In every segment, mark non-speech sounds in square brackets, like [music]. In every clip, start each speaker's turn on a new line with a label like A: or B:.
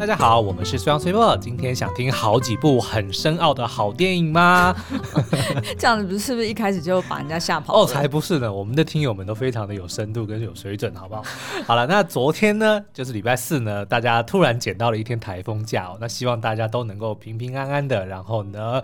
A: 大家好，我们是虽阳虽波。今天想听好几部很深奥的好电影吗？[laughs]
B: 这样子不是是不是一开始就把人家吓跑？
A: 哦，才不是呢！我们的听友们都非常的有深度跟有水准，好不好？[laughs] 好了，那昨天呢，就是礼拜四呢，大家突然捡到了一天台风假哦。那希望大家都能够平平安安的，然后呢，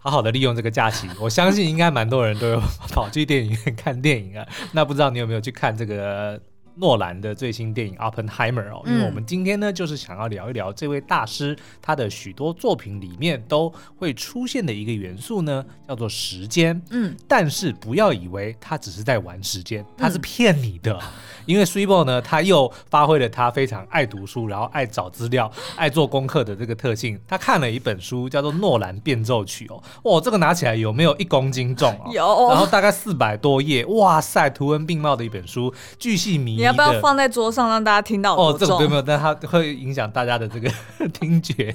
A: 好好的利用这个假期。我相信应该蛮多人都有跑去电影院看电影啊。那不知道你有没有去看这个？诺兰的最新电影《Oppenheimer》哦，因为我们今天呢，就是想要聊一聊这位大师他的许多作品里面都会出现的一个元素呢，叫做时间。嗯，但是不要以为他只是在玩时间，他是骗你的。嗯、[laughs] 因为 Swebo 呢，他又发挥了他非常爱读书，然后爱找资料、爱做功课的这个特性。他看了一本书，叫做《诺兰变奏曲》哦，哇，这个拿起来有没有一公斤重啊？
B: 有，
A: 然后大概四百多页，哇塞，图文并茂的一本书，巨细靡遗。
B: 你要不要放在桌上让大家听到？
A: 哦，这个没有，但它会影响大家的这个 [laughs] 听觉。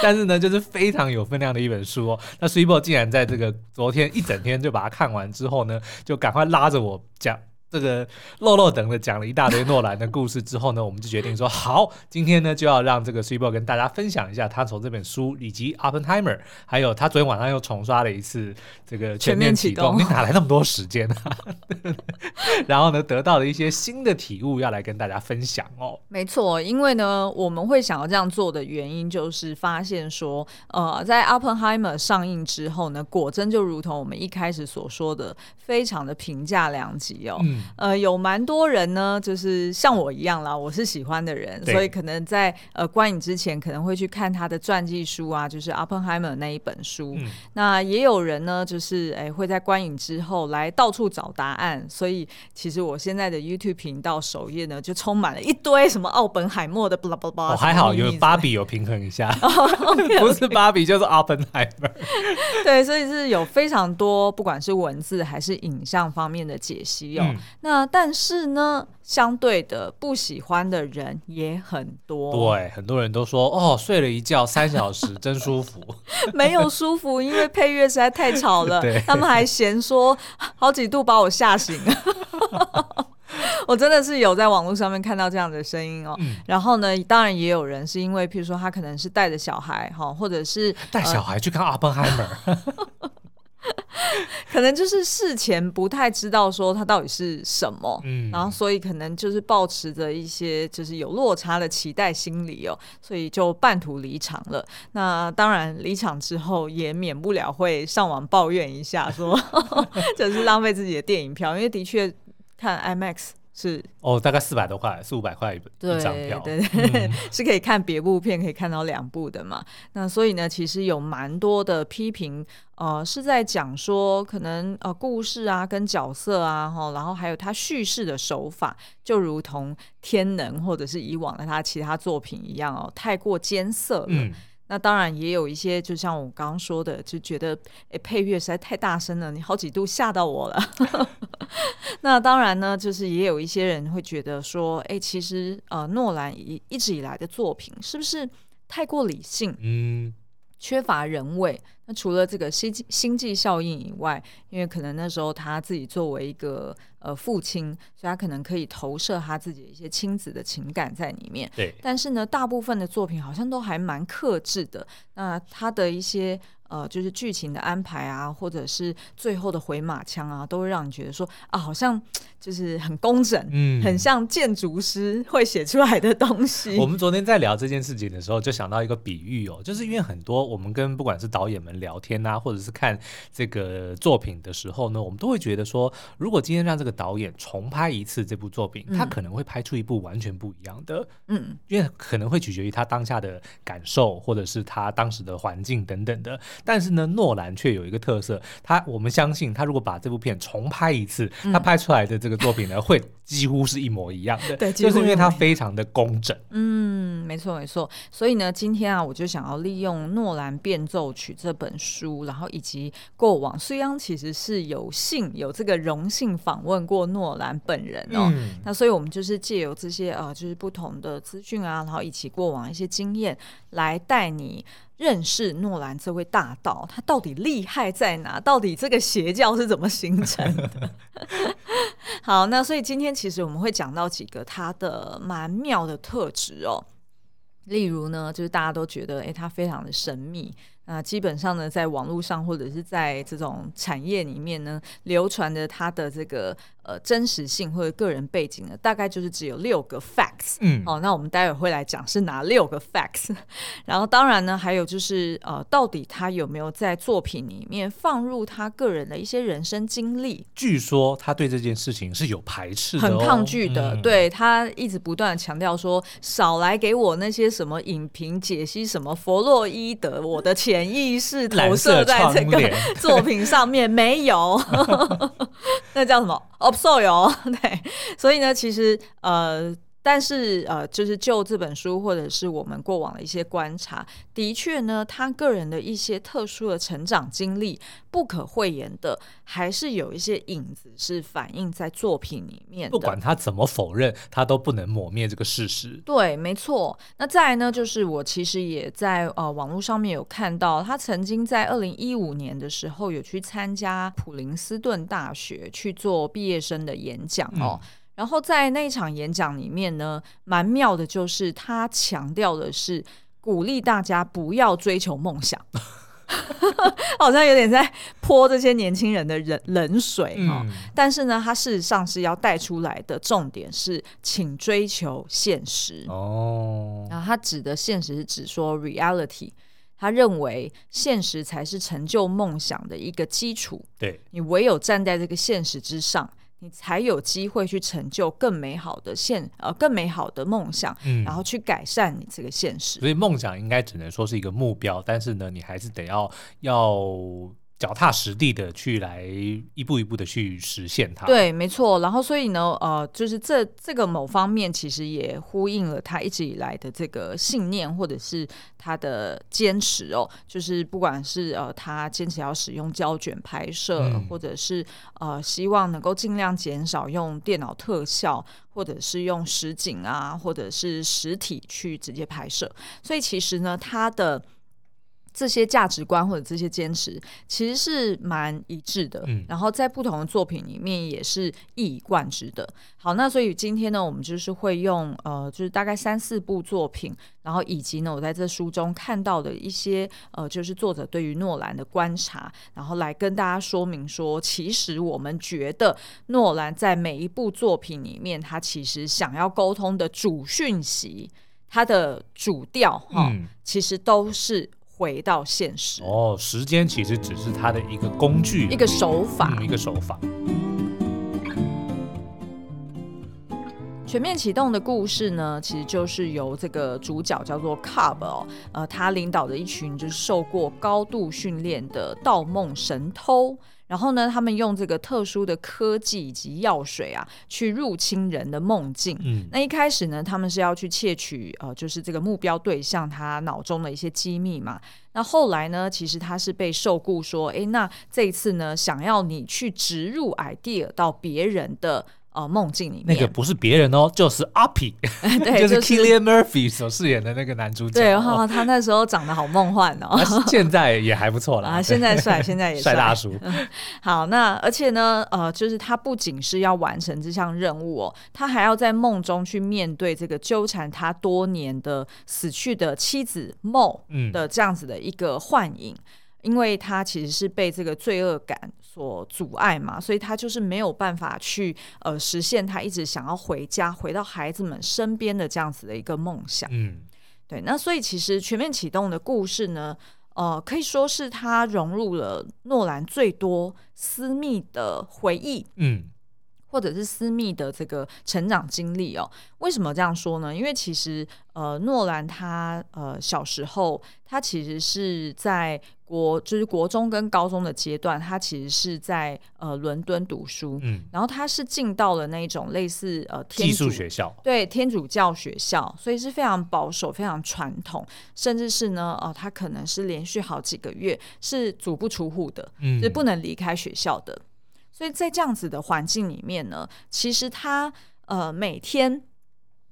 A: 但是呢，就是非常有分量的一本书哦。那 Swebo 竟然在这个昨天一整天就把它看完之后呢，就赶快拉着我讲。这个漏漏等的讲了一大堆诺兰的故事之后呢，我们就决定说好，今天呢就要让这个 Swebo 跟大家分享一下他从这本书以及 Oppenheimer，还有他昨天晚上又重刷了一次这个全面启动，你哪来那么多时间啊？[laughs] 然后呢，得到了一些新的体悟要来跟大家分享哦。
B: 没错，因为呢我们会想要这样做的原因就是发现说，呃，在 Oppenheimer 上映之后呢，果真就如同我们一开始所说的，非常的评价良极哦。嗯呃，有蛮多人呢，就是像我一样啦，我是喜欢的人，所以可能在呃观影之前可能会去看他的传记书啊，就是 Oppenheimer 那一本书。嗯、那也有人呢，就是哎会在观影之后来到处找答案，所以其实我现在的 YouTube 频道首页呢，就充满了一堆什么奥本海默的巴拉巴拉。
A: 哦，还好有芭比有平衡一下，[laughs] 不是芭比就是 Oppenheimer。[laughs]
B: 对，所以是有非常多不管是文字还是影像方面的解析哦。嗯那但是呢，相对的不喜欢的人也很多。
A: 对，很多人都说哦，睡了一觉三小时真舒服。[laughs]
B: 没有舒服，因为配乐实在太吵了。对他们还嫌说好几度把我吓醒了。[laughs] 我真的是有在网络上面看到这样的声音哦。嗯、然后呢，当然也有人是因为，譬如说他可能是带着小孩哈，或者是
A: 带小孩去看《Oppenheimer》。[laughs]
B: 可能就是事前不太知道说它到底是什么，嗯，然后所以可能就是抱持着一些就是有落差的期待心理哦，所以就半途离场了。那当然离场之后也免不了会上网抱怨一下，说 [laughs] 就是浪费自己的电影票，因为的确看 IMAX。是
A: 哦，大概四百多块，四五百块一张票，
B: 对对，对，嗯、[laughs] 是可以看别部片，可以看到两部的嘛。那所以呢，其实有蛮多的批评，呃，是在讲说，可能呃故事啊，跟角色啊，哈，然后还有他叙事的手法，就如同《天能》或者是以往的他其他作品一样哦，太过艰涩了。嗯那当然也有一些，就像我刚刚说的，就觉得诶配乐实在太大声了，你好几度吓到我了。[laughs] 那当然呢，就是也有一些人会觉得说，哎，其实呃，诺兰一一直以来的作品是不是太过理性？嗯。缺乏人味。那除了这个星际星际效应以外，因为可能那时候他自己作为一个呃父亲，所以他可能可以投射他自己的一些亲子的情感在里面。对。但是呢，大部分的作品好像都还蛮克制的。那他的一些。呃，就是剧情的安排啊，或者是最后的回马枪啊，都会让你觉得说啊，好像就是很工整，嗯，很像建筑师 [laughs] 会写出来的东西。
A: 我们昨天在聊这件事情的时候，就想到一个比喻哦，就是因为很多我们跟不管是导演们聊天啊，或者是看这个作品的时候呢，我们都会觉得说，如果今天让这个导演重拍一次这部作品，他可能会拍出一部完全不一样的，嗯，因为可能会取决于他当下的感受，或者是他当时的环境等等的。但是呢，诺兰却有一个特色，他我们相信，他如果把这部片重拍一次，嗯、他拍出来的这个作品呢，[laughs] 会几乎是一模一样的。对，就是因为他非常的工整。
B: 嗯，没错没错。所以呢，今天啊，我就想要利用《诺兰变奏曲》这本书，然后以及过往，虽然其实是有幸有这个荣幸访问过诺兰本人哦。嗯、那所以我们就是借由这些呃，就是不同的资讯啊，然后以及过往一些经验，来带你。认识诺兰这位大盗，他到底厉害在哪？到底这个邪教是怎么形成的？[laughs] 好，那所以今天其实我们会讲到几个他的蛮妙的特质哦。例如呢，就是大家都觉得，哎，他非常的神秘。那基本上呢，在网络上或者是在这种产业里面呢，流传着他的这个呃真实性或者个人背景呢，大概就是只有六个 facts。嗯，哦，那我们待会会来讲是哪六个 facts。[laughs] 然后当然呢，还有就是呃，到底他有没有在作品里面放入他个人的一些人生经历？
A: 据说他对这件事情是有排斥的、哦，
B: 很抗拒的。嗯、对，他一直不断的强调说，少来给我那些什么影评解析，什么弗洛伊德，我的潜意识投射在这个作品上面没有，[laughs] 那叫什么？obscure [laughs] 对，所以呢，其实呃。但是呃，就是就这本书或者是我们过往的一些观察，的确呢，他个人的一些特殊的成长经历，不可讳言的，还是有一些影子是反映在作品里面的。
A: 不管他怎么否认，他都不能抹灭这个事实。
B: 对，没错。那再来呢，就是我其实也在呃网络上面有看到，他曾经在二零一五年的时候有去参加普林斯顿大学去做毕业生的演讲哦。嗯然后在那一场演讲里面呢，蛮妙的，就是他强调的是鼓励大家不要追求梦想，[laughs] 好像有点在泼这些年轻人的冷冷水哈。嗯、但是呢，他事实上是要带出来的重点是，请追求现实哦。然后他指的现实是指说 reality，他认为现实才是成就梦想的一个基础。对，你唯有站在这个现实之上。你才有机会去成就更美好的现呃更美好的梦想，嗯，然后去改善你这个现实。
A: 所以梦想应该只能说是一个目标，但是呢，你还是得要要。脚踏实地的去来一步一步的去实现它。
B: 对，没错。然后，所以呢，呃，就是这这个某方面其实也呼应了他一直以来的这个信念，或者是他的坚持哦。就是不管是呃，他坚持要使用胶卷拍摄，嗯、或者是呃，希望能够尽量减少用电脑特效，或者是用实景啊，或者是实体去直接拍摄。所以，其实呢，他的。这些价值观或者这些坚持其实是蛮一致的，嗯，然后在不同的作品里面也是一以贯之的。好，那所以今天呢，我们就是会用呃，就是大概三四部作品，然后以及呢，我在这书中看到的一些呃，就是作者对于诺兰的观察，然后来跟大家说明说，其实我们觉得诺兰在每一部作品里面，他其实想要沟通的主讯息，他的主调哈，嗯，其实都是。回到现实
A: 哦，时间其实只是他的一个工具，
B: 一个手法，
A: 嗯、一个手法。
B: 全面启动的故事呢，其实就是由这个主角叫做 Cobb 哦，呃，他领导的一群就是受过高度训练的盗梦神偷。然后呢，他们用这个特殊的科技以及药水啊，去入侵人的梦境。嗯，那一开始呢，他们是要去窃取呃，就是这个目标对象他脑中的一些机密嘛。那后来呢，其实他是被受雇说，哎，那这一次呢，想要你去植入 idea 到别人的。哦，梦境里面
A: 那个不是别人哦，就是阿皮，[laughs] 对，就是 Killian Murphy 所饰演的那个男主角。
B: 对，然后他那时候长得好梦幻哦，[laughs]
A: 现在也还不错啦。
B: 啊，现在帅，[laughs] 现在也帅
A: 大叔。
B: 好，那而且呢，呃，就是他不仅是要完成这项任务哦，他还要在梦中去面对这个纠缠他多年的死去的妻子 Mo 的这样子的一个幻影。嗯因为他其实是被这个罪恶感所阻碍嘛，所以他就是没有办法去呃实现他一直想要回家、回到孩子们身边的这样子的一个梦想。嗯，对。那所以其实全面启动的故事呢，呃，可以说是他融入了诺兰最多私密的回忆。嗯。或者是私密的这个成长经历哦，为什么这样说呢？因为其实呃，诺兰他呃小时候，他其实是在国就是国中跟高中的阶段，他其实是在呃伦敦读书，嗯，然后他是进到了那种类似呃天主
A: 学校，
B: 对天主教学校，所以是非常保守、非常传统，甚至是呢，哦、呃，他可能是连续好几个月是足不出户的，嗯，是不能离开学校的。所以在这样子的环境里面呢，其实他呃每天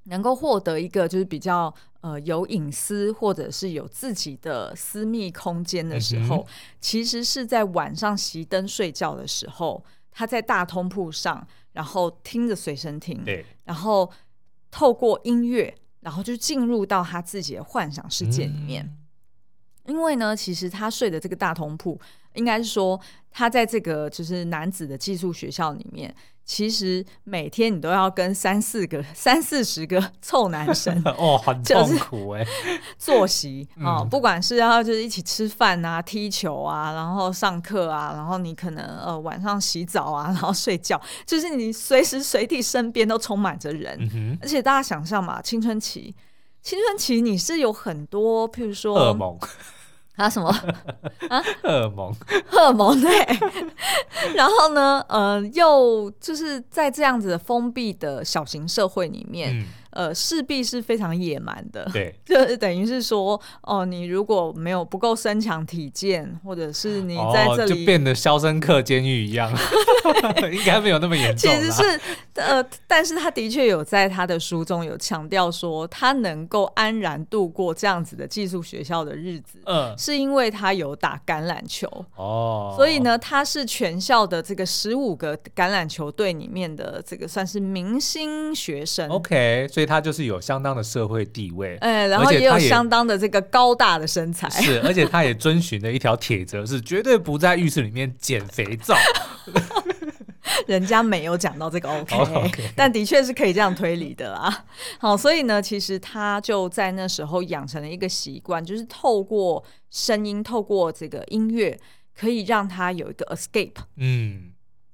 B: 能够获得一个就是比较呃有隐私或者是有自己的私密空间的时候，嗯、其实是在晚上熄灯睡觉的时候，他在大通铺上，然后听着随身听，对然后透过音乐然后就进入到他自己的幻想世界里面。嗯、因为呢，其实他睡的这个大通铺，应该是说他在这个就是男子的寄宿学校里面。其实每天你都要跟三四个、三四十个臭男生 [laughs]
A: 哦，很痛苦哎，[laughs]
B: 作息啊，不管是要就是一起吃饭啊、踢球啊，然后上课啊，然后你可能呃晚上洗澡啊，然后睡觉，就是你随时随地身边都充满着人，嗯、而且大家想象嘛，青春期，青春期你是有很多，譬如说噩梦。啊什么 [laughs] 啊？
A: 荷尔蒙，
B: 荷尔蒙对。[laughs] 然后呢，呃，又就是在这样子的封闭的小型社会里面。嗯呃，势必是非常野蛮的，
A: 对，[laughs]
B: 就是等于是说，哦，你如果没有不够身强体健，或者是你在这里、哦、
A: 就变得肖申克监狱一样，[laughs] 应该没有那么严重。
B: 其实是呃，但是他的确有在他的书中有强调说，他能够安然度过这样子的寄宿学校的日子，嗯，是因为他有打橄榄球哦，所以呢，他是全校的这个十五个橄榄球队里面的这个算是明星学生
A: ，OK。所以他就是有相当的社会地位，
B: 哎，然后也有相当的这个高大的身材，
A: 是，而且他也遵循了一条铁则，是绝对不在浴室里面捡肥皂。[laughs]
B: 人家没有讲到这个 [laughs] OK，, oh, okay. 但的确是可以这样推理的啦。好，所以呢，其实他就在那时候养成了一个习惯，就是透过声音，透过这个音乐，可以让他有一个 escape。嗯。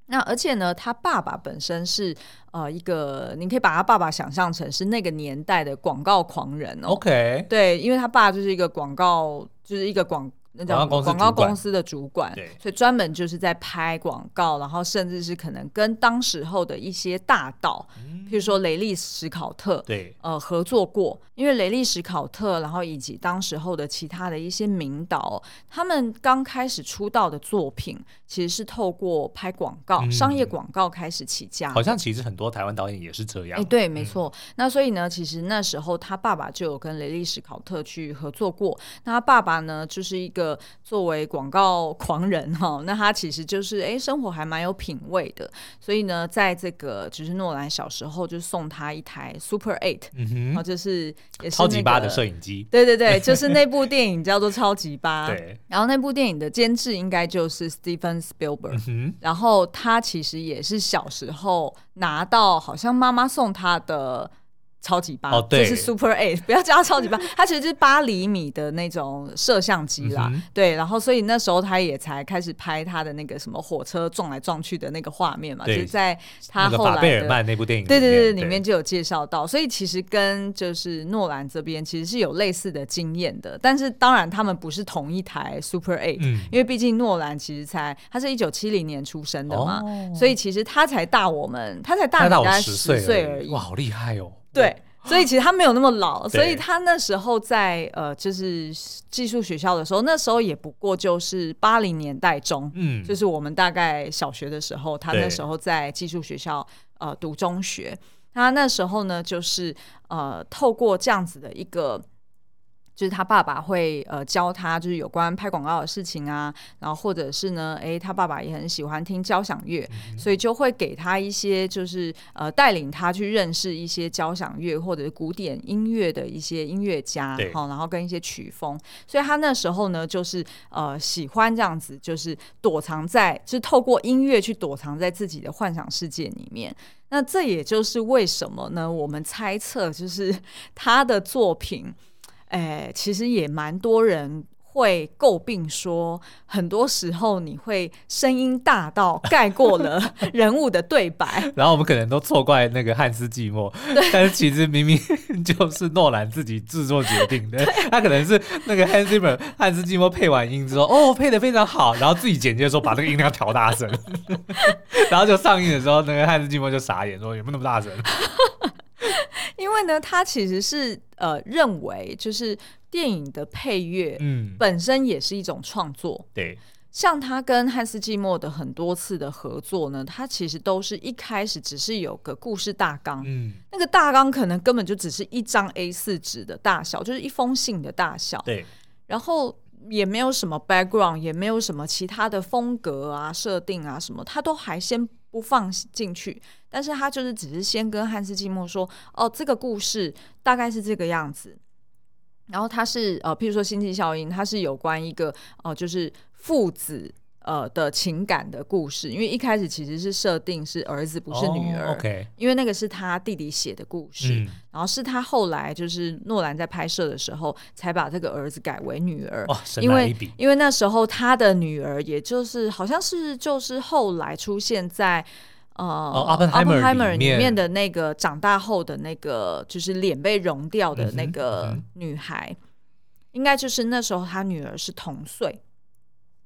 B: 那而且呢，他爸爸本身是呃一个，你可以把他爸爸想象成是那个年代的广告狂人哦。OK，对，因为他爸就是一个广告，就是一个广。那叫广告公司的主管，对，所以专门就是在拍广告，然后甚至是可能跟当时候的一些大导，嗯、譬如说雷利史考特，对，呃，合作过。因为雷利史考特，然后以及当时候的其他的一些名导，他们刚开始出道的作品，其实是透过拍广告、嗯、商业广告开始起家。
A: 好像其实很多台湾导演也是这样。哎，
B: 对，没错。嗯、那所以呢，其实那时候他爸爸就有跟雷利史考特去合作过。那他爸爸呢，就是一个。作为广告狂人 [laughs] 哈，那他其实就是哎，生活还蛮有品味的。所以呢，在这个只是诺兰小时候就送他一台 Super Eight，然后就是也是
A: 超级八的摄影机。
B: 对对对，[laughs] 就是那部电影叫做《超级八》。对，然后那部电影的监制应该就是 Steven Spielberg。然后他其实也是小时候拿到，好像妈妈送他的。超级八，就是 Super Eight，[laughs] 不要叫它超级八，[laughs] 它其实就是八厘米的那种摄像机啦。嗯、对，然后所以那时候他也才开始拍他的那个什么火车撞来撞去的那个画面嘛，就是在他后来的
A: 法贝尔曼那部电影，
B: 对对对，里面就有介绍到。所以其实跟就是诺兰这边其实是有类似的经验的，但是当然他们不是同一台 Super Eight，、嗯、因为毕竟诺兰其实才他是一九七零年出生的嘛，哦、所以其实他才大我们，他才大你大概十岁而已。
A: 哇，好厉害哦！
B: 对，所以其实他没有那么老，所以他那时候在呃，就是技术学校的时候，那时候也不过就是八零年代中，嗯，就是我们大概小学的时候，他那时候在技术学校呃读中学，他那时候呢就是呃透过这样子的一个。就是他爸爸会呃教他，就是有关拍广告的事情啊，然后或者是呢，诶，他爸爸也很喜欢听交响乐，嗯、所以就会给他一些，就是呃带领他去认识一些交响乐或者是古典音乐的一些音乐家，好对，然后跟一些曲风，所以他那时候呢，就是呃喜欢这样子，就是躲藏在，就是透过音乐去躲藏在自己的幻想世界里面。那这也就是为什么呢？我们猜测，就是 [laughs] 他的作品。哎，其实也蛮多人会诟病说，很多时候你会声音大到盖过了 [laughs] 人物的对白，
A: 然后我们可能都错怪那个汉斯寂寞，但是其实明明 [laughs] 就是诺兰自己制作决定的，他可能是那个 Hans Zimmer 汉斯季默配完音之后，哦，配的非常好，然后自己剪接的时候把那个音量调大声，[laughs] 然后就上映的时候，那个汉斯寂寞就傻眼说，有没有那么大声？[laughs]
B: 因为呢，他其实是呃认为，就是电影的配乐，嗯，本身也是一种创作。对，像他跟汉斯季默的很多次的合作呢，他其实都是一开始只是有个故事大纲，嗯，那个大纲可能根本就只是一张 A 四纸的大小，就是一封信的大小。对，然后也没有什么 background，也没有什么其他的风格啊、设定啊什么，他都还先。不放进去，但是他就是只是先跟汉斯季默说，哦，这个故事大概是这个样子。然后他是呃，譬如说星际效应，它是有关一个哦、呃，就是父子呃的情感的故事。因为一开始其实是设定是儿子不是女儿、
A: 哦 okay、
B: 因为那个是他弟弟写的故事。嗯、然后是他后来就是诺兰在拍摄的时候才把这个儿子改为女儿。
A: 哦、
B: 因为因为那时候他的女儿也就是好像是就是后来出现在。呃，阿本海默里面的那个长大后的那个，就是脸被融掉的那个女孩，嗯嗯、应该就是那时候他女儿是同岁，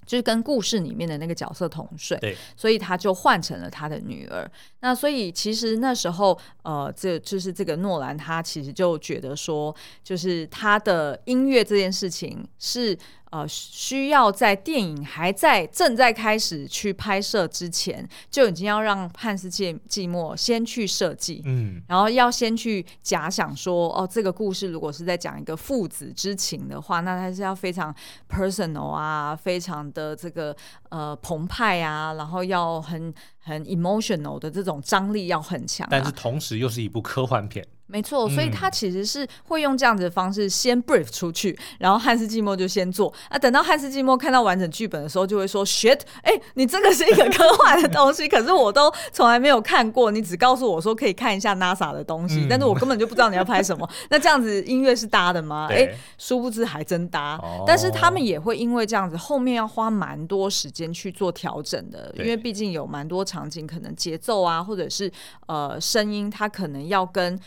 B: 就是跟故事里面的那个角色同岁，对，所以他就换成了他的女儿。那所以其实那时候，呃，这就是这个诺兰他其实就觉得说，就是他的音乐这件事情是。呃，需要在电影还在正在开始去拍摄之前，就已经要让汉斯季季默先去设计，嗯，然后要先去假想说，哦，这个故事如果是在讲一个父子之情的话，那它是要非常 personal 啊，非常的这个呃澎湃啊，然后要很很 emotional 的这种张力要很强啊，
A: 但是同时又是一部科幻片。
B: 没错，所以他其实是会用这样子的方式先 brief 出去，然后汉斯季默就先做啊。等到汉斯季默看到完整剧本的时候，就会说：“shit，哎，你这个是一个 [laughs] 科幻的东西，可是我都从来没有看过。你只告诉我说可以看一下 NASA 的东西，[laughs] 但是我根本就不知道你要拍什么。那这样子音乐是搭的吗？哎，殊不知还真搭。但是他们也会因为这样子，后面要花蛮多时间去做调整的，因为毕竟有蛮多场景，可能节奏啊，或者是呃声音，它可能要跟。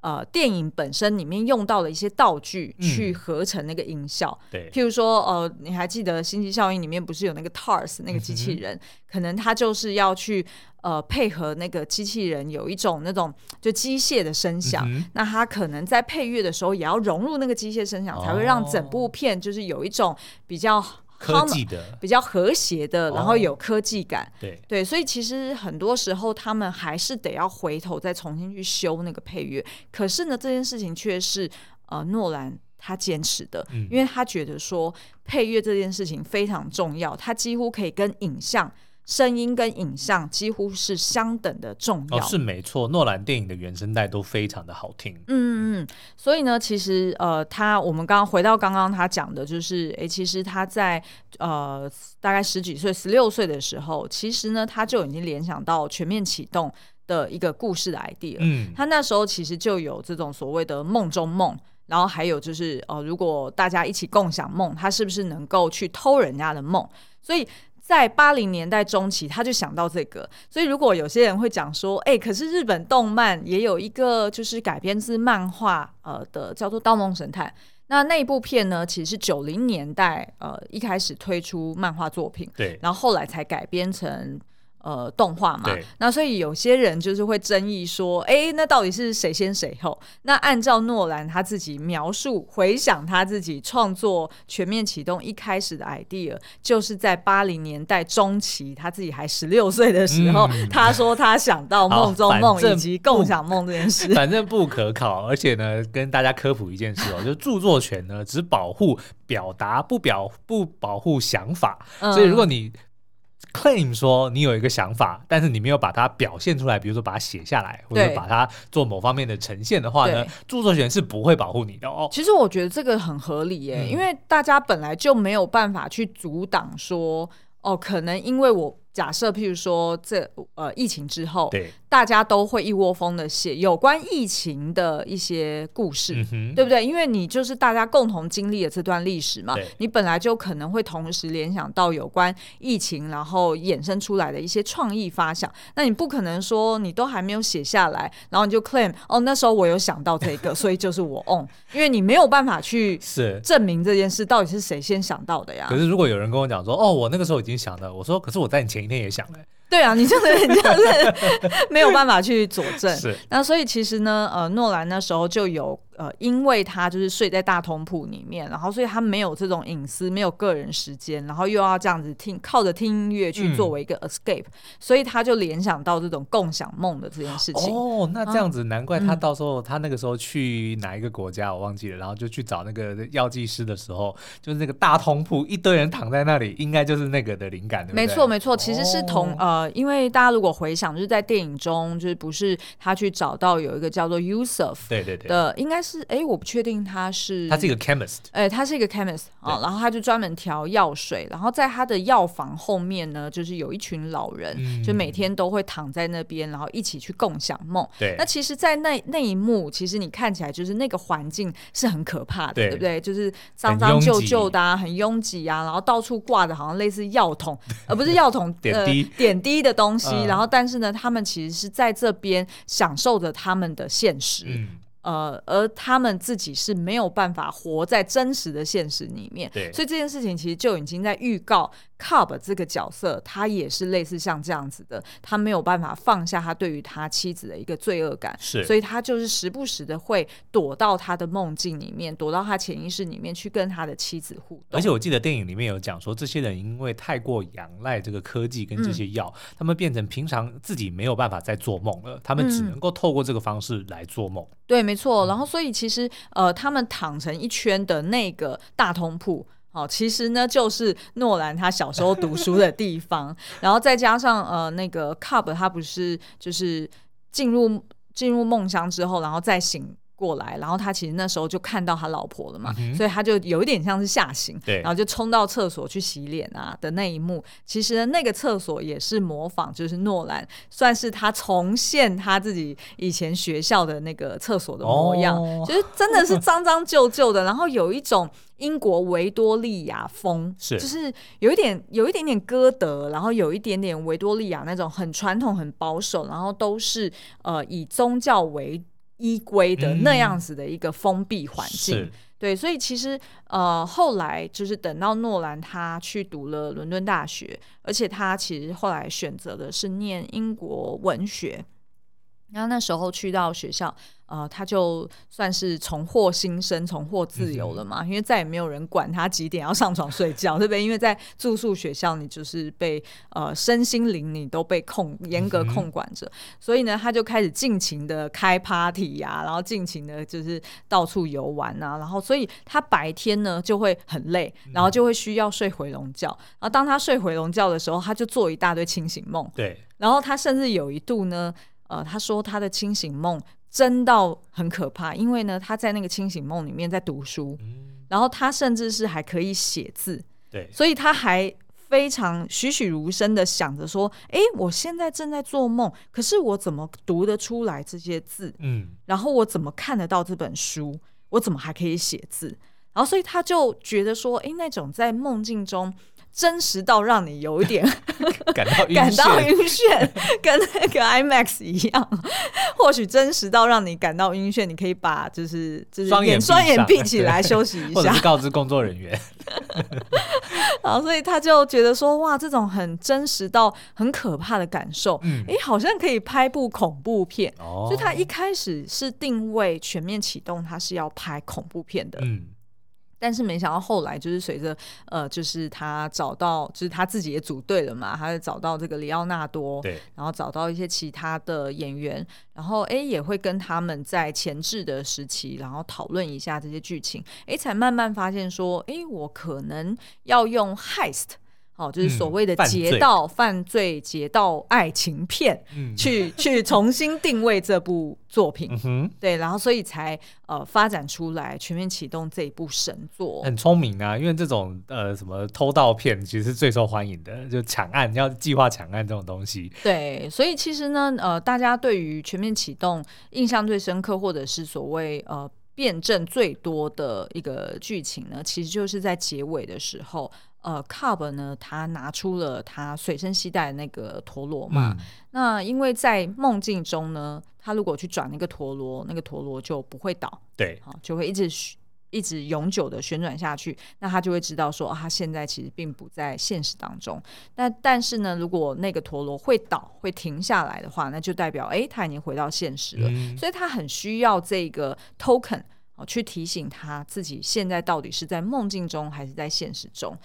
B: 呃，电影本身里面用到的一些道具去合成那个音效，嗯、对，譬如说，呃，你还记得《星际效应》里面不是有那个 TARS 那个机器人，嗯、可能它就是要去呃配合那个机器人有一种那种就机械的声响，嗯、那它可能在配乐的时候也要融入那个机械声响，哦、才会让整部片就是有一种比较。
A: 科技的
B: 比较和谐的，然后有科技感，
A: 哦、对
B: 对，所以其实很多时候他们还是得要回头再重新去修那个配乐。可是呢，这件事情却是呃诺兰他坚持的，嗯、因为他觉得说配乐这件事情非常重要，他几乎可以跟影像。声音跟影像几乎是相等的重要。
A: 哦，是没错，诺兰电影的原声带都非常的好听。
B: 嗯嗯，所以呢，其实呃，他我们刚刚回到刚刚他讲的，就是诶，其实他在呃大概十几岁、十六岁的时候，其实呢，他就已经联想到全面启动的一个故事的 idea。嗯，他那时候其实就有这种所谓的梦中梦，然后还有就是呃，如果大家一起共享梦，他是不是能够去偷人家的梦？所以。在八零年代中期，他就想到这个。所以，如果有些人会讲说，哎、欸，可是日本动漫也有一个就是改编自漫画呃的，叫做《盗梦神探》。那那一部片呢，其实是九零年代呃一开始推出漫画作品，对，然后后来才改编成。呃，动画嘛，那所以有些人就是会争议说，哎，那到底是谁先谁后？那按照诺兰他自己描述，回想他自己创作《全面启动》一开始的 idea，就是在八零年代中期，他自己还十六岁的时候，嗯、他说他想到梦中梦以及共享梦这件事，
A: 反正不可考。而且呢，跟大家科普一件事哦，就是著作权呢只保护表达，不表不保护想法。嗯、所以如果你 claim 说你有一个想法，但是你没有把它表现出来，比如说把它写下来，或者把它做某方面的呈现的话呢，著作权是不会保护你的哦。
B: 其实我觉得这个很合理耶，嗯、因为大家本来就没有办法去阻挡说，哦，可能因为我。假设，譬如说这，这呃疫情之后，对，大家都会一窝蜂的写有关疫情的一些故事，嗯、对不对？因为你就是大家共同经历了这段历史嘛，你本来就可能会同时联想到有关疫情，然后衍生出来的一些创意发想。那你不可能说你都还没有写下来，然后你就 claim 哦，那时候我有想到这个，所以就是我 on，[laughs] 因为你没有办法去是证明这件事到底是谁先想到的呀。
A: 可是如果有人跟我讲说，哦，我那个时候已经想了，我说，可是我在你前。一天也想哎，
B: 对啊，你这个你就是 [laughs] 没有办法去佐证。是，那所以其实呢，呃，诺兰那时候就有呃，因为他就是睡在大通铺里面，然后所以他没有这种隐私，没有个人时间，然后又要这样子听靠着听音乐去作为一个 escape，、嗯、所以他就联想到这种共享梦的这件事情。
A: 哦，那这样子难怪他到时候、嗯、他那个时候去哪一个国家我忘记了，然后就去找那个药剂师的时候，就是那个大通铺一堆人躺在那里，应该就是那个的灵感，对不对？
B: 没错没错，其实是同、哦、呃，因为大家如果回想，就是在电影中，就是不是他去找到有一个叫做 Yusuf
A: 对对对
B: 的，应该是。是哎，我不确定他是，
A: 他是一个 chemist，
B: 哎，他是一个 chemist 啊，然后他就专门调药水，然后在他的药房后面呢，就是有一群老人，嗯、就每天都会躺在那边，然后一起去共享梦。
A: 对，
B: 那其实，在那那一幕，其实你看起来就是那个环境是很可怕的，对，对不对？就是脏脏旧旧的、啊，很拥挤啊，然后到处挂着好像类似药桶，[laughs] 而不是药桶
A: 点滴、呃、
B: 点滴的东西。嗯、然后，但是呢，他们其实是在这边享受着他们的现实。嗯呃，而他们自己是没有办法活在真实的现实里面，
A: 对，
B: 所以这件事情其实就已经在预告。Cobb 这个角色，他也是类似像这样子的，他没有办法放下他对于他妻子的一个罪恶感，
A: 是，
B: 所以他就是时不时的会躲到他的梦境里面，躲到他潜意识里面去跟他的妻子互动。
A: 而且我记得电影里面有讲说，这些人因为太过仰赖这个科技跟这些药，嗯、他们变成平常自己没有办法再做梦了，他们只能够透过这个方式来做梦。
B: 嗯、对，没错。然后，所以其实呃，他们躺成一圈的那个大通铺。哦，其实呢，就是诺兰他小时候读书的地方，[laughs] 然后再加上呃，那个 Cobb 他不是就是进入进入梦乡之后，然后再醒。过来，然后他其实那时候就看到他老婆了嘛，嗯、所以他就有一点像是吓醒，然后就冲到厕所去洗脸啊的那一幕，其实那个厕所也是模仿，就是诺兰算是他重现他自己以前学校的那个厕所的模样，哦、就是真的是脏脏旧旧的，然后有一种英国维多利亚风，
A: 是，
B: 就是有一点有一点点歌德，然后有一点点维多利亚那种很传统、很保守，然后都是呃以宗教为。依规的那样子的一个封闭环境，嗯、对，所以其实呃后来就是等到诺兰他去读了伦敦大学，而且他其实后来选择的是念英国文学，然后那时候去到学校。呃，他就算是重获新生、重获自由了嘛，嗯、因为再也没有人管他几点要上床睡觉，对不对？因为在住宿学校，你就是被呃身心灵你都被控严格控管着，嗯、所以呢，他就开始尽情的开 party 呀、啊，然后尽情的就是到处游玩啊，然后所以他白天呢就会很累，然后就会需要睡回笼觉，然后当他睡回笼觉的时候，他就做一大堆清醒梦，
A: 对，
B: 然后他甚至有一度呢，呃，他说他的清醒梦。真到很可怕，因为呢，他在那个清醒梦里面在读书，嗯、然后他甚至是还可以写字，
A: 对，
B: 所以他还非常栩栩如生的想着说：“哎，我现在正在做梦，可是我怎么读得出来这些字？嗯，然后我怎么看得到这本书？我怎么还可以写字？然后，所以他就觉得说：，哎，那种在梦境中。”真实到让你有一点 [laughs]
A: 感到
B: 感到晕眩，[laughs] 跟那个 IMAX 一样。[laughs] 或许真实到让你感到晕眩，你可以把就是就是眼双眼闭起来休息一下，
A: 或者是告知工作人员。
B: 然后，所以他就觉得说，哇，这种很真实到很可怕的感受，嗯，哎，好像可以拍部恐怖片。哦，所以他一开始是定位全面启动，他是要拍恐怖片的。嗯。但是没想到后来就是随着呃，就是他找到，就是他自己也组队了嘛，他就找到这个里奥纳多，
A: 对，
B: 然后找到一些其他的演员，然后哎也会跟他们在前置的时期，然后讨论一下这些剧情，哎，才慢慢发现说，哎，我可能要用 heist。哦，就是所谓的劫盗、犯罪、劫道爱情片，嗯、去去重新定位这部作品，对，然后所以才呃发展出来，全面启动这一部神作。
A: 很聪明啊，因为这种呃什么偷盗片其实是最受欢迎的，就抢案要计划抢案这种东西。
B: 对，所以其实呢，呃，大家对于全面启动印象最深刻，或者是所谓呃辩证最多的一个剧情呢，其实就是在结尾的时候。呃，Cobb 呢，他拿出了他随身携带的那个陀螺嘛。嗯、那因为在梦境中呢，他如果去转那个陀螺，那个陀螺就不会倒，
A: 对，
B: 好，就会一直一直永久的旋转下去。那他就会知道说，哦、他现在其实并不在现实当中。那但是呢，如果那个陀螺会倒，会停下来的话，那就代表哎，他已经回到现实了。嗯、所以他很需要这个 token。哦，去提醒他自己现在到底是在梦境中还是在现实中。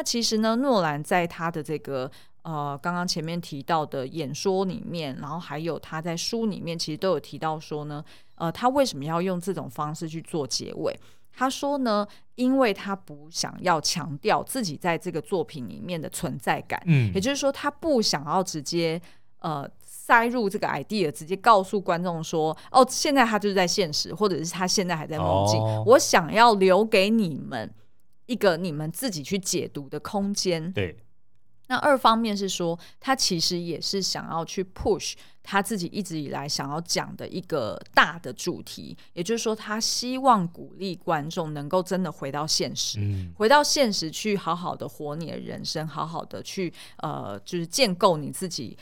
B: 那其实呢，诺兰在他的这个呃刚刚前面提到的演说里面，然后还有他在书里面，其实都有提到说呢，呃，他为什么要用这种方式去做结尾？他说呢，因为他不想要强调自己在这个作品里面的存在感，嗯，也就是说，他不想要直接呃塞入这个 idea，直接告诉观众说，哦，现在他就是在现实，或者是他现在还在梦境。哦，我想要留给你们一个你们自己去解读的空间。
A: 对。
B: 那二方面是说，他其实也是想要去 push 他自己一直以来想要讲的一个大的主题，也就是说，他希望鼓励观众能够真的回到现实，嗯、回到现实去好好的活你的人生，好好的去呃，就是建构你自己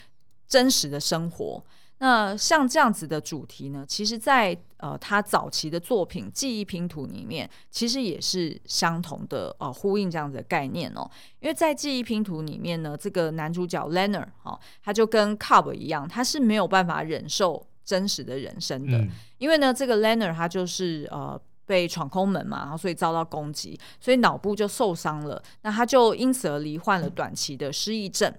B: 真实的生活。那像这样子的主题呢，其实在，在呃他早期的作品《记忆拼图》里面，其实也是相同的呃呼应这样子的概念哦。因为在《记忆拼图》里面呢，这个男主角 Leonard 哦，他就跟 Cobb 一样，他是没有办法忍受真实的人生的，嗯、因为呢，这个 Leonard 他就是呃被闯空门嘛，然后所以遭到攻击，所以脑部就受伤了，那他就因此而罹患了短期的失忆症。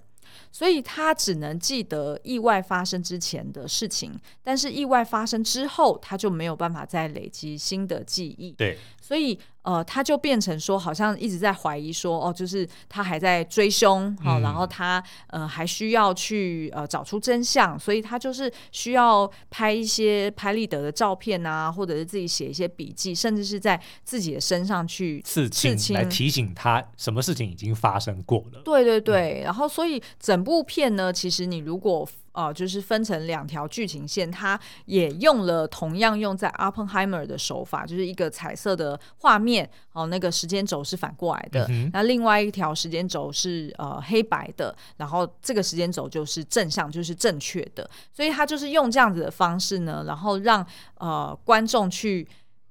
B: 所以他只能记得意外发生之前的事情，但是意外发生之后，他就没有办法再累积新的记忆。
A: 对，
B: 所以。呃，他就变成说，好像一直在怀疑说，哦，就是他还在追凶，好、嗯，然后他呃还需要去呃找出真相，所以他就是需要拍一些拍立得的照片啊，或者是自己写一些笔记，甚至是在自己的身上去
A: 刺青，刺青来提醒他什么事情已经发生过了。
B: 对对对，嗯、然后所以整部片呢，其实你如果。哦、呃，就是分成两条剧情线，它也用了同样用在 Oppenheimer 的手法，就是一个彩色的画面，哦、呃，那个时间轴是反过来的，嗯、那另外一条时间轴是呃黑白的，然后这个时间轴就是正向，就是正确的，所以他就是用这样子的方式呢，然后让呃观众去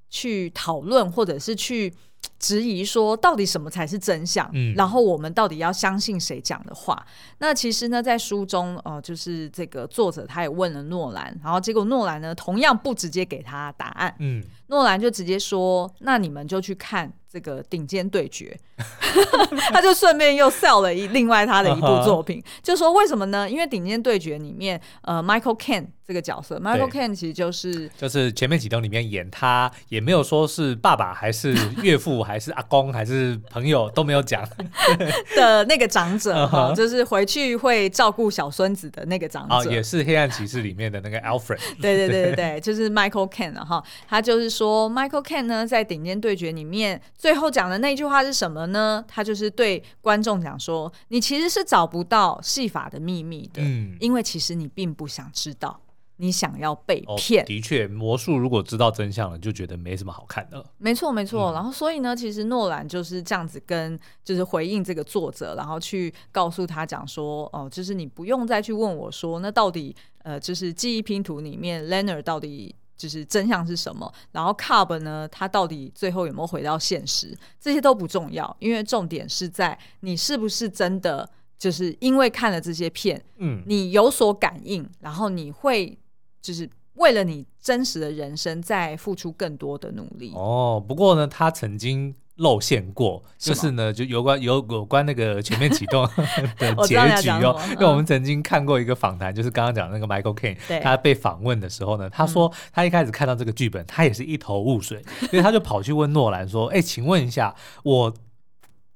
B: 去讨论或者是去。质疑说，到底什么才是真相？嗯，然后我们到底要相信谁讲的话？那其实呢，在书中，呃，就是这个作者他也问了诺兰，然后结果诺兰呢，同样不直接给他答案。嗯，诺兰就直接说：“那你们就去看。”这个顶尖对决，[laughs] 他就顺便又 sell 了一另外他的一部作品，uh. 就说为什么呢？因为顶尖对决里面，呃，Michael Caine 这个角色，Michael Caine 其实就是
A: 就是前面几段里面演他，也没有说是爸爸还是岳父还是阿公还是朋友都没有讲 [laughs]
B: 的那个长者哈，uh. 就是回去会照顾小孙子的那个长者，
A: 哦，也是黑暗骑士里面的那个 Alfred，[laughs]
B: 对对对对对，就是 Michael Caine 哈，他就是说 Michael Caine 呢在顶尖对决里面。最后讲的那句话是什么呢？他就是对观众讲说：“你其实是找不到戏法的秘密的，嗯，因为其实你并不想知道，你想要被骗。”哦，
A: 的确，魔术如果知道真相了，就觉得没什么好看的。
B: 没错，没错。然后，所以呢，其实诺兰就是这样子跟，就是回应这个作者，然后去告诉他讲说：“哦，就是你不用再去问我说，那到底，呃，就是记忆拼图里面，Leonard 到底。”就是真相是什么？然后 Cobb 呢？他到底最后有没有回到现实？这些都不重要，因为重点是在你是不是真的就是因为看了这些片，嗯，你有所感应，然后你会就是为了你真实的人生再付出更多的努力。
A: 哦，不过呢，他曾经。露馅过，就是呢，就有关有有关那个全面启动 [laughs] 的结局哦。因为我们曾经看过一个访谈，就是刚刚讲的那个 Michael Caine，他被访问的时候呢，他说他一开始看到这个剧本，他也是一头雾水，所以他就跑去问诺兰说：“哎，请问一下我。”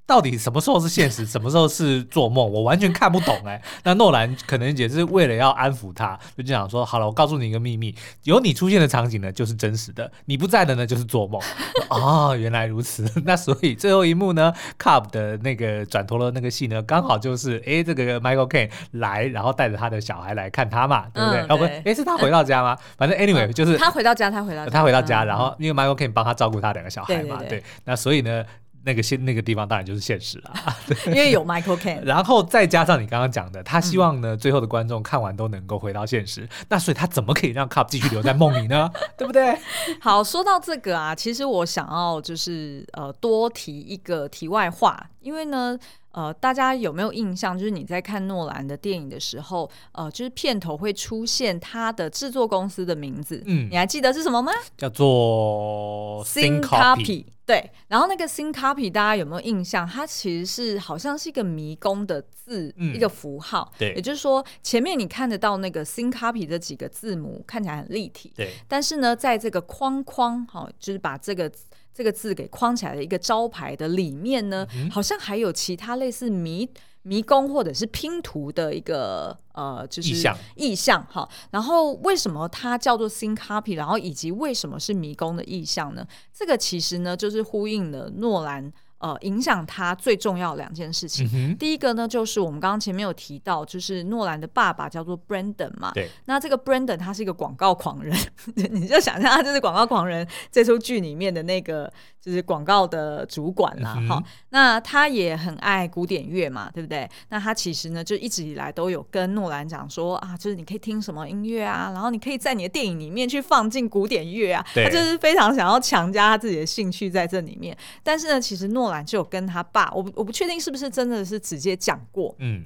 A: 到底什么时候是现实，什么时候是做梦？我完全看不懂哎。[laughs] 那诺兰可能也是为了要安抚他，就这样说：好了，我告诉你一个秘密，有你出现的场景呢，就是真实的；你不在的呢，就是做梦。[laughs] 哦，原来如此。那所以最后一幕呢，Cobb 的那个转陀螺那个戏呢，刚好就是哎，这个 Michael Caine 来，然后带着他的小孩来看他嘛，对不对？哦不，哎，是他回到家吗？[laughs] 反正 anyway 就是
B: 他回到家，他回到家，
A: 他回到家，然后因为 Michael Caine 帮他照顾他两个小孩嘛，对。那所以呢？那个现那个地方当然就是现实了，[laughs]
B: 因为有 Michael Caine，
A: 然后再加上你刚刚讲的，他希望呢、嗯、最后的观众看完都能够回到现实，那所以他怎么可以让 Cup 继续留在梦里呢？[laughs] 对不对？
B: 好，说到这个啊，其实我想要就是呃多提一个题外话，因为呢。呃，大家有没有印象？就是你在看诺兰的电影的时候，呃，就是片头会出现他的制作公司的名字，嗯，你还记得是什么吗？
A: 叫做
B: Syncopy。对，然后那个 Syncopy 大家有没有印象？它其实是好像是一个迷宫的字，嗯、一个符号。对，也就是说前面你看得到那个 Syncopy 这几个字母看起来很立体，对，但是呢，在这个框框，好、哦，就是把这个。这个字给框起来的一个招牌的里面呢，嗯、好像还有其他类似迷迷宫或者是拼图的一个呃，就是意象意象哈。然后为什么它叫做 Syncopy？然后以及为什么是迷宫的意象呢？这个其实呢，就是呼应了诺兰。呃，影响他最重要两件事情，嗯。第一个呢，就是我们刚刚前面有提到，就是诺兰的爸爸叫做 Brandon 嘛。对。那这个 Brandon 他是一个广告狂人，[laughs] 你就想象他就是广告狂人这出剧里面的那个就是广告的主管啦。哈、嗯，那他也很爱古典乐嘛，对不对？那他其实呢，就一直以来都有跟诺兰讲说啊，就是你可以听什么音乐啊，然后你可以在你的电影里面去放进古典乐啊。他就是非常想要强加他自己的兴趣在这里面。但是呢，其实诺兰。就有跟他爸，我我不确定是不是真的是直接讲过，嗯，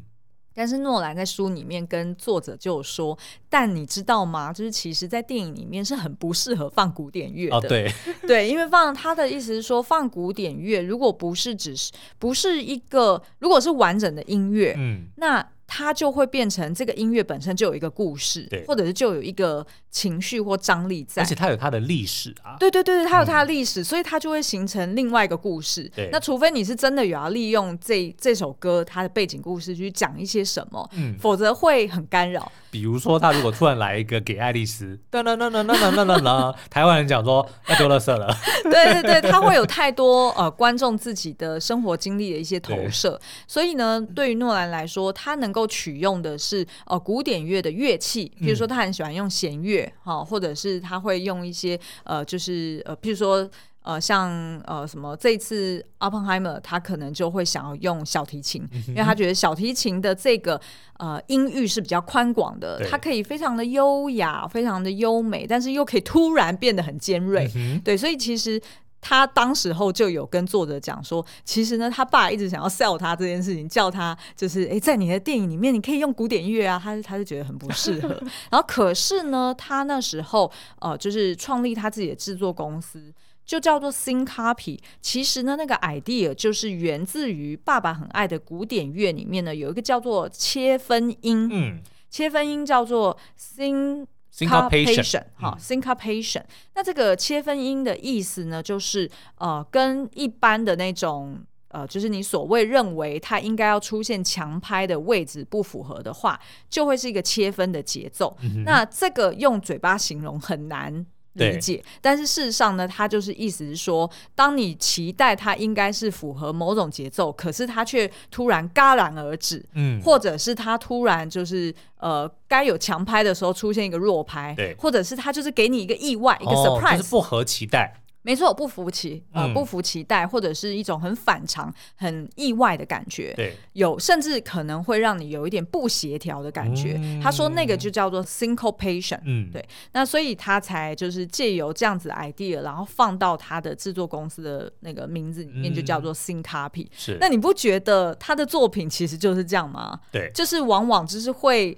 B: 但是诺兰在书里面跟作者就有说，但你知道吗？就是其实，在电影里面是很不适合放古典乐的，哦、对对，因为放他的意思是说，放古典乐如果不是只是不是一个，如果是完整的音乐，嗯，那。它就会变成这个音乐本身就有一个故事，对，或者是就有一个情绪或张力在，
A: 而且它有它的历史啊。
B: 对对对对，它有它的历史，嗯，所以它就会形成另外一个故事。对，那除非你是真的有要利用这这首歌它的背景故事去讲一些什么，嗯，否则会很干扰。
A: 比如说，他如果突然来一个给爱丽丝，[laughs] 噔噔噔噔噔噔噔噔，台湾人讲说要丢垃圾了。
B: 对 [laughs] 对对，他会有太多呃观众自己的生活经历的一些投射，所以呢，对于诺兰来说，他能够。都取用的是呃古典乐的乐器，比如说他很喜欢用弦乐哈，或者是他会用一些呃就是呃，比如说呃像呃什么这次 Oppenheimer 他可能就会想要用小提琴，因为他觉得小提琴的这个呃音域是比较宽广的，它可以非常的优雅，非常的优美，但是又可以突然变得很尖锐，嗯，对，所以其实。他当时候就有跟作者讲说，其实呢，他爸一直想要 sell 他这件事情，叫他就是诶，在你的电影里面你可以用古典乐啊，他他就觉得很不适合。[laughs] 然后可是呢，他那时候呃，就是创立他自己的制作公司，就叫做 Sing Copy。其实呢，那个 idea 就是源自于爸爸很爱的古典乐里面呢，有一个叫做切分音，嗯，切分音叫做 syn。syncopation，哈，syncopation。那这个切分音的意思呢，就是呃，跟一般的那种呃，就是你所谓认为它应该要出现强拍的位置不符合的话，就会是一个切分的节奏。嗯。那这个用嘴巴形容很难。理解，但是事实上呢，它就是意思是说，当你期待它应该是符合某种节奏，可是它却突然戛然而止，嗯，或者是它突然就是呃，该有强拍的时候出现一个弱拍，对，或者是它就是给你一个意外，哦、一个 surprise，
A: 就是不合期待。
B: 没错，不服期，呃，不服期待，或者是一种很反常、很意外的感觉。对，有甚至可能会让你有一点不协调的感觉。嗯、他说那个就叫做 syncopation。嗯，对。那所以他才就是借由这样子的 idea，然后放到他的制作公司的那个名字里面，就叫做 Syncopy。是。那你不觉得他的作品其实就是这样吗？对，就是往往就是会，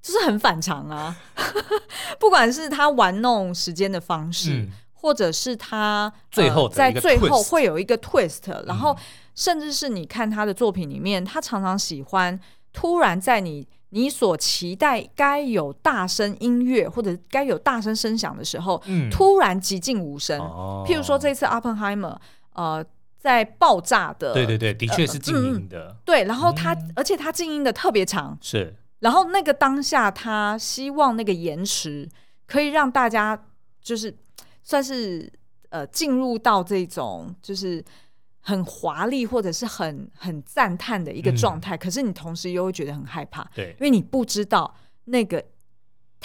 B: 就是很反常啊。[laughs] 不管是他玩弄时间的方式。嗯或者是他最后在最后会有一个 twist，然后甚至是你看他的作品里面，他常常喜欢突然在你你所期待该有大声音乐或者该有大声声响的时候，突然寂静无声。譬如说这次 Oppenheimer，呃，在爆炸的，对对对，的确是静音的，对。然后他而且他静音的特别长，是。然后那个当下，他希望那个延迟可以让大家就是。算是呃进入到这种就是很华丽或者是很很赞叹的一个状态，嗯，可是你同时又会觉得很害怕，对，因为你不知道那个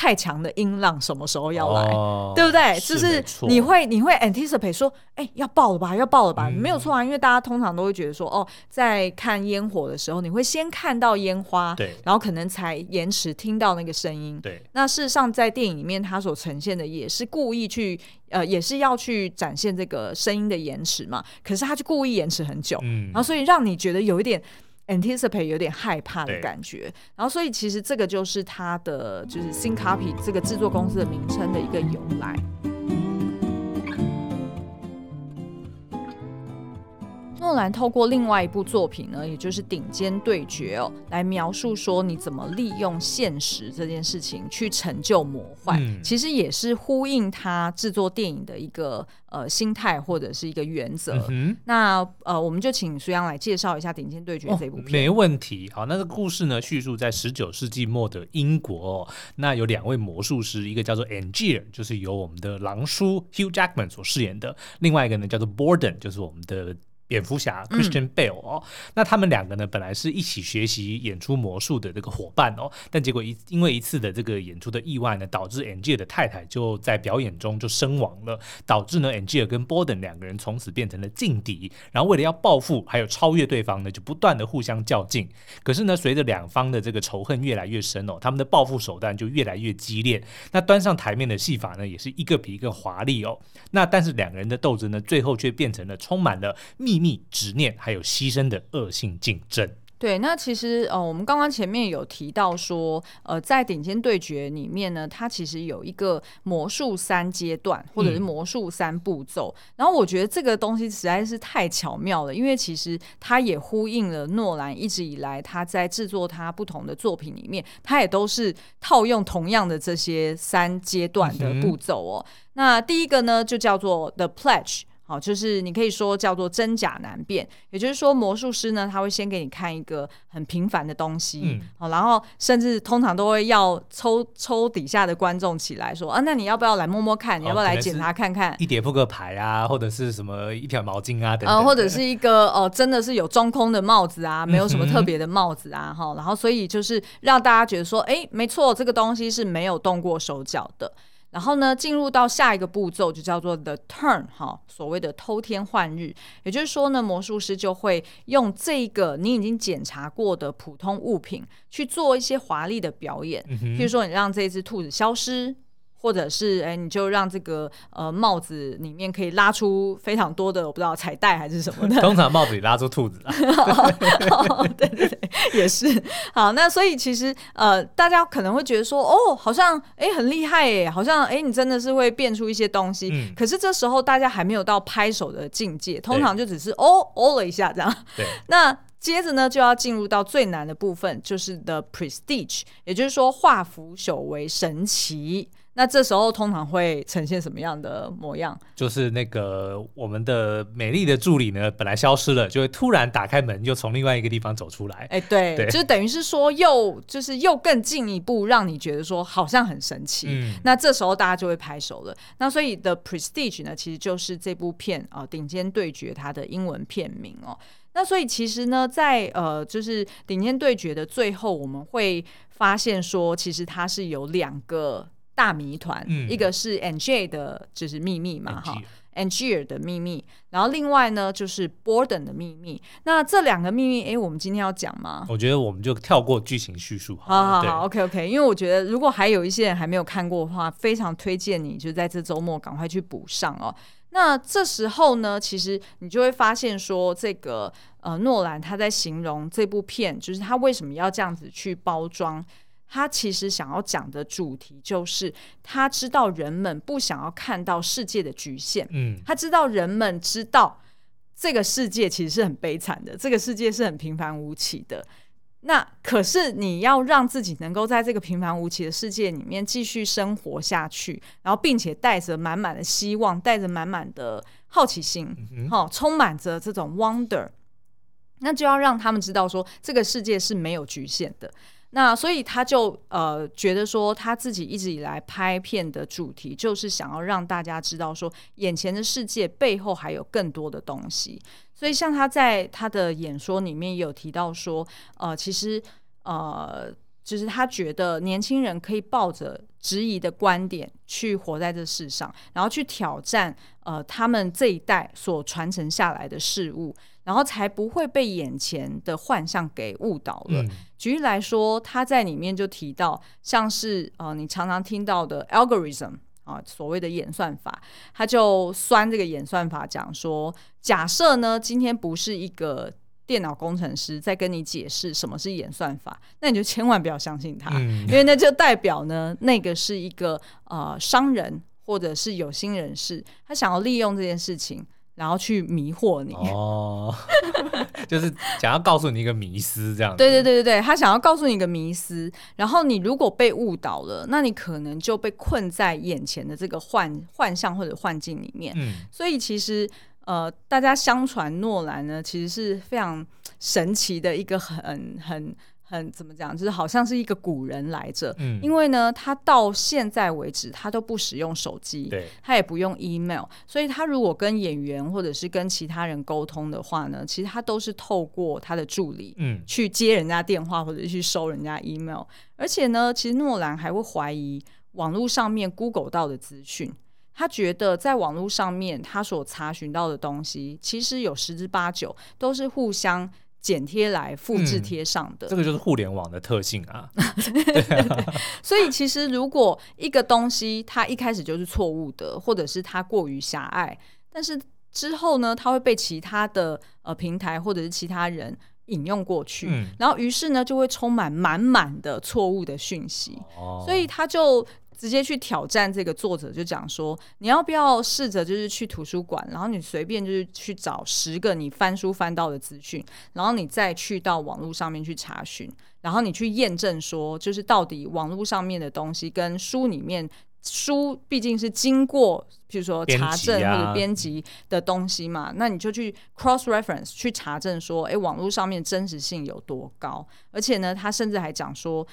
B: 太强的音浪什么时候要来，
A: 哦、
B: 对不对？
A: 是
B: 就是你会你会 anticipate 说，哎，要爆了吧，要爆了吧？嗯、没有错啊，因为大家通常都会觉得说，哦，在看烟火的时候，你会先看到烟花，
A: 对，
B: 然后可能才延迟听到那个声音，
A: 对。
B: 那事实上，在电影里面，它所呈现的也是故意去，呃，也是要去展现这个声音的延迟嘛。可是他就故意延迟很久，嗯，然后所以让你觉得有一点。Anticipate 有点害怕的感觉，然后所以其实这个就是它的就是 Syncopy 这个制作公司的名称的一个由来。诺兰透过另外一部作品呢，也就是《顶尖对决》哦，来描述说你怎么利用现实这件事情去成就魔幻，嗯、其实也是呼应他制作电影的一个呃心态或者是一个原则。嗯、那呃，我们就请书央来介绍一下《顶尖对决》这部片。哦。
A: 没问题，好，那个故事呢，叙述在十九世纪末的英国，哦，那有两位魔术师，一个叫做 Angier，就是由我们的狼叔 Hugh Jackman 所饰演的，另外一个呢叫做 Borden，就是我们的。蝙蝠侠 Christian Bale 哦，嗯、那他们两个呢，本来是一起学习演出魔术的这个伙伴哦，但结果一因为一次的这个演出的意外呢，导致 Angier 的太太就在表演中就身亡了，导致呢 Angier 跟 Borden 两个人从此变成了劲敌，然后为了要报复还有超越对方呢，就不断的互相较劲。可是呢，随着两方的这个仇恨越来越深哦，他们的报复手段就越来越激烈。那端上台面的戏法呢，也是一个比一个华丽哦。那但是两个人的斗争呢，最后却变成了充满了秘密、执念还有牺牲的恶性竞争。
B: 对，那其实呃，我们刚刚前面有提到说，呃，在顶尖对决里面呢，它其实有一个魔术三阶段，或者是魔术三步骤。嗯、然后我觉得这个东西实在是太巧妙了，因为其实它也呼应了诺兰一直以来他在制作他不同的作品里面，他也都是套用同样的这些三阶段的步骤哦。嗯、那第一个呢，就叫做 The Pledge。好，就是你可以说叫做真假难辨，也就是说魔术师呢，他会先给你看一个很平凡的东西，嗯，好，然后甚至通常都会要抽抽底下的观众起来说啊，那你要不要来摸摸看？你要不要来检查看看？
A: 一叠扑克牌啊，或者是什么一条毛巾啊等等，
B: 呃，或者是一个哦、呃，真的是有中空的帽子啊，没有什么特别的帽子啊，哈、嗯，然后所以就是让大家觉得说，哎，没错，这个东西是没有动过手脚的。然后呢，进入到下一个步骤就叫做 the turn 哈，所谓的偷天换日，也就是说呢，魔术师就会用这个你已经检查过的普通物品去做一些华丽的表演，嗯、譬如说你让这只兔子消失。或者是哎，你就让这个呃帽子里面可以拉出非常多的我不知道彩带还是什么的。[laughs]
A: 通常帽子里拉出兔子啊。[laughs]
B: 对对对，也是。好，那所以其实呃，大家可能会觉得说，哦，好像哎很厉害哎，好像哎你真的是会变出一些东西。嗯。可是这时候大家还没有到拍手的境界，通常就只是哦哦了一下这样。
A: 对。[laughs]
B: 那接着呢，就要进入到最难的部分，就是 The Prestige，也就是说化腐朽为神奇。那这时候通常会呈现什么样的模样？
A: 就是那个我们的美丽的助理呢，本来消失了，就会突然打开门，又从另外一个地方走出来。
B: 哎、欸，对，对就等于是说又就是又更进一步，让你觉得说好像很神奇。嗯，那这时候大家就会拍手了。那所以 The Prestige 呢，其实就是这部片啊，呃《顶尖对决》它的英文片名哦。那所以其实呢，在呃，就是《顶尖对决》的最后，我们会发现说，其实它是有两个。大谜团，嗯、一个是 Angier 的，就是秘密嘛，哈，Angier 的秘密，然后另外呢就是 Borden 的秘密。那这两个秘密，哎，我们今天要讲吗？
A: 我觉得我们就跳过剧情叙述好，
B: 好好好，OK OK。因为我觉得如果还有一些人还没有看过的话，非常推荐你就在这周末赶快去补上哦。那这时候呢，其实你就会发现说，这个呃，诺兰他在形容这部片，就是他为什么要这样子去包装。他其实想要讲的主题就是，他知道人们不想要看到世界的局限，嗯，他知道人们知道这个世界其实是很悲惨的，这个世界是很平凡无奇的。那可是你要让自己能够在这个平凡无奇的世界里面继续生活下去，然后并且带着满满的希望，带着满满的好奇心，好、嗯哼哦，充满着这种 wonder，那就要让他们知道说，这个世界是没有局限的。那所以他就呃觉得说，他自己一直以来拍片的主题就是想要让大家知道说，眼前的世界背后还有更多的东西。所以像他在他的演说里面也有提到说，呃，其实呃就是他觉得年轻人可以抱着质疑的观点去活在这世上，然后去挑战呃他们这一代所传承下来的事物，然后才不会被眼前的幻象给误导了。嗯、举例来说，他在里面就提到，像是呃你常常听到的 algorithm 啊、呃，所谓的演算法，他就酸这个演算法，讲说，假设呢今天不是一个。电脑工程师在跟你解释什么是演算法，那你就千万不要相信他，嗯、因为那就代表呢，那个是一个呃商人或者是有心人士，他想要利用这件事情，然后去迷惑你。哦，[laughs]
A: 就是想要告诉你一个迷思，这样子。
B: 对对对对对，他想要告诉你一个迷思，然后你如果被误导了，那你可能就被困在眼前的这个幻幻象或者幻境里面。嗯，所以其实。呃，大家相传诺兰呢，其实是非常神奇的一个很很很怎么讲，就是好像是一个古人来着。嗯，因为呢，他到现在为止，他都不使用手机，对，他也不用 email，所以他如果跟演员或者是跟其他人沟通的话呢，其实他都是透过他的助理，嗯，去接人家电话或者去收人家 email。而且呢，其实诺兰还会怀疑网络上面 Google 到的资讯。他觉得在网络上面，他所查询到的东西，其实有十之八九都是互相剪贴来复制贴上的。
A: 嗯，这个就是互联网的特性啊。[laughs] [laughs]
B: 所以，其实如果一个东西它一开始就是错误的，或者是它过于狭隘，但是之后呢，它会被其他的呃平台或者是其他人引用过去，嗯，然后于是呢，就会充满满满的错误的讯息。哦，所以它就。直接去挑战这个作者，就讲说，你要不要试着就是去图书馆，然后你随便就是去找十个你翻书翻到的资讯，然后你再去到网络上面去查询，然后你去验证说，就是到底网络上面的东西跟书里面书毕竟是经过，譬如说查证或者编辑的东西嘛，啊、那你就去 cross reference 去查证说，哎，网络上面真实性有多高？而且呢，他甚至还讲说，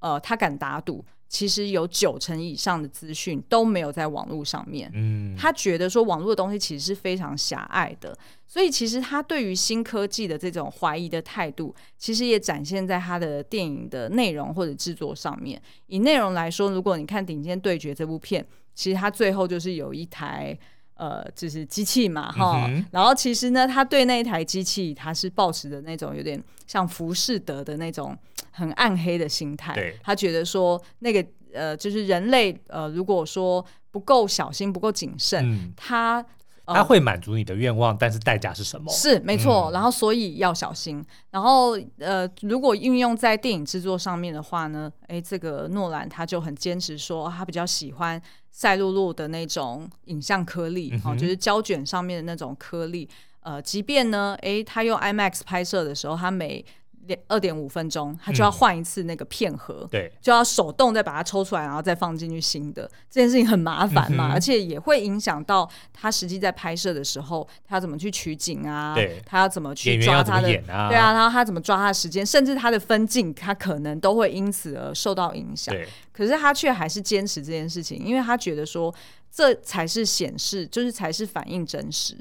B: 呃，他敢打赌。其实有九成以上的资讯都没有在网络上面。嗯，他觉得说网络的东西其实是非常狭隘的，所以其实他对于新科技的这种怀疑的态度，其实也展现在他的电影的内容或者制作上面。以内容来说，如果你看《顶尖对决》这部片，其实他最后就是有一台呃，就是机器嘛，哈、嗯，然后其实呢，他对那一台机器，他是抱持的那种有点像浮士德的那种。很暗黑的心态，对他觉得说那个呃，就是人类呃，如果说不够小心、不够谨慎，嗯、他、呃、
A: 他会满足你的愿望，但是代价是什么？
B: 是没错，嗯、然后所以要小心。然后呃，如果运用在电影制作上面的话呢，哎，这个诺兰他就很坚持说，他比较喜欢赛璐璐的那种影像颗粒，好、嗯哦，就是胶卷上面的那种颗粒。呃，即便呢，诶，他用 IMAX 拍摄的时候，他每二点五分钟，他就要换一次那个片盒，嗯、对，就要手动再把它抽出来，然后再放进去新的。这件事情很麻烦嘛，嗯、而且也会影响到他实际在拍摄的时候，他要怎么去取景啊？对，他要怎么去抓他的？啊对啊，然后他怎么抓他的时间，甚至他的分镜，他可能都会因此而受到影响。对，可是他却还是坚持这件事情，因为他觉得说，这才是显示，就是才是反映真实。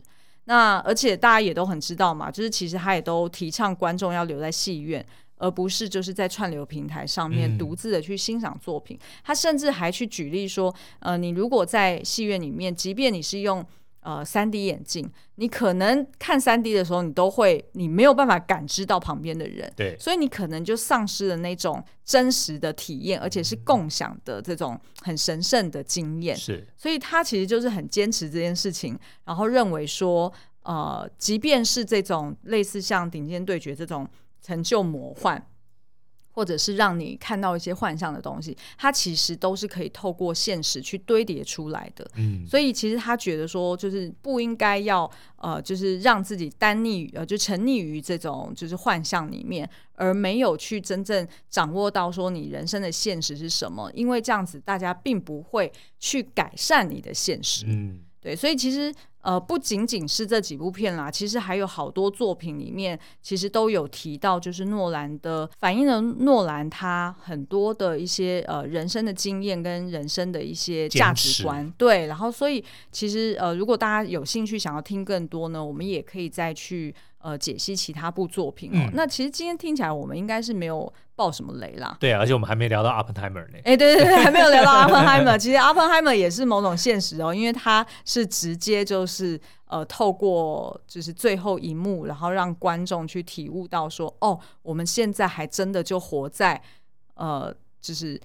B: 那而且大家也都很知道嘛，就是其实他也都提倡观众要留在戏院，而不是就是在串流平台上面独自的去欣赏作品。嗯、他甚至还去举例说，呃，你如果在戏院里面，即便你是用。呃，三 D 眼镜，你可能看三 D 的时候，你都会，你没有办法感知到旁边的人，对，所以你可能就丧失了那种真实的体验，而且是共享的这种很神圣的经验。是，所以他其实就是很坚持这件事情，然后认为说，呃，即便是这种类似像《顶尖对决》这种成就魔幻。或者是让你看到一些幻象的东西，它其实都是可以透过现实去堆叠出来的。嗯，所以其实他觉得说，就是不应该要呃，就是让自己单溺呃，就沉溺于这种就是幻象里面，而没有去真正掌握到说你人生的现实是什么。因为这样子，大家并不会去改善你的现实。嗯，对，所以其实呃，不仅仅是这几部片啦，其实还有好多作品里面，其实都有提到，就是诺兰的反映了诺兰他很多的一些呃人生的经验跟人生的一些价值观。持对，然后所以其实呃，如果大家有兴趣想要听更多呢，我们也可以再去。呃，解析其他部作品哦。嗯、那其实今天听起来，我们应该是没有爆什么雷啦。
A: 对啊，而且我们还没聊到 Oppenheimer 呢。
B: 哎、欸，对对对，还没有聊到 Oppenheimer。其实 Oppenheimer 也是某种现实哦，因为它是直接就是呃，透过就是最后一幕，然后让观众去体悟到说，哦，我们现在还真的就活在呃，就是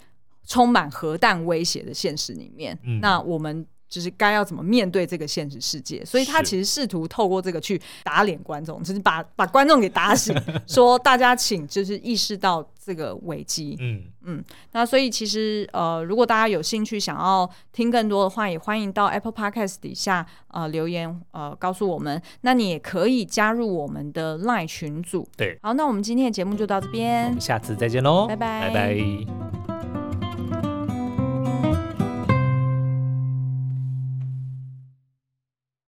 B: 充满核弹威胁的现实里面。嗯、那我们。就是该要怎么面对这个现实世界，所以他其实试图透过这个去打脸观众，就是把把观众给打醒，[laughs] 说大家请就是意识到这个危机。嗯嗯，那所以其实呃，如果大家有兴趣想要听更多的话，也欢迎到 Apple Podcast 底下呃留言呃告诉我们。那你也可以加入我们的 Line 群组。对，好，那我们今天的节目就到这边，我们
A: 下次再见喽，
B: 拜拜，
A: 拜拜。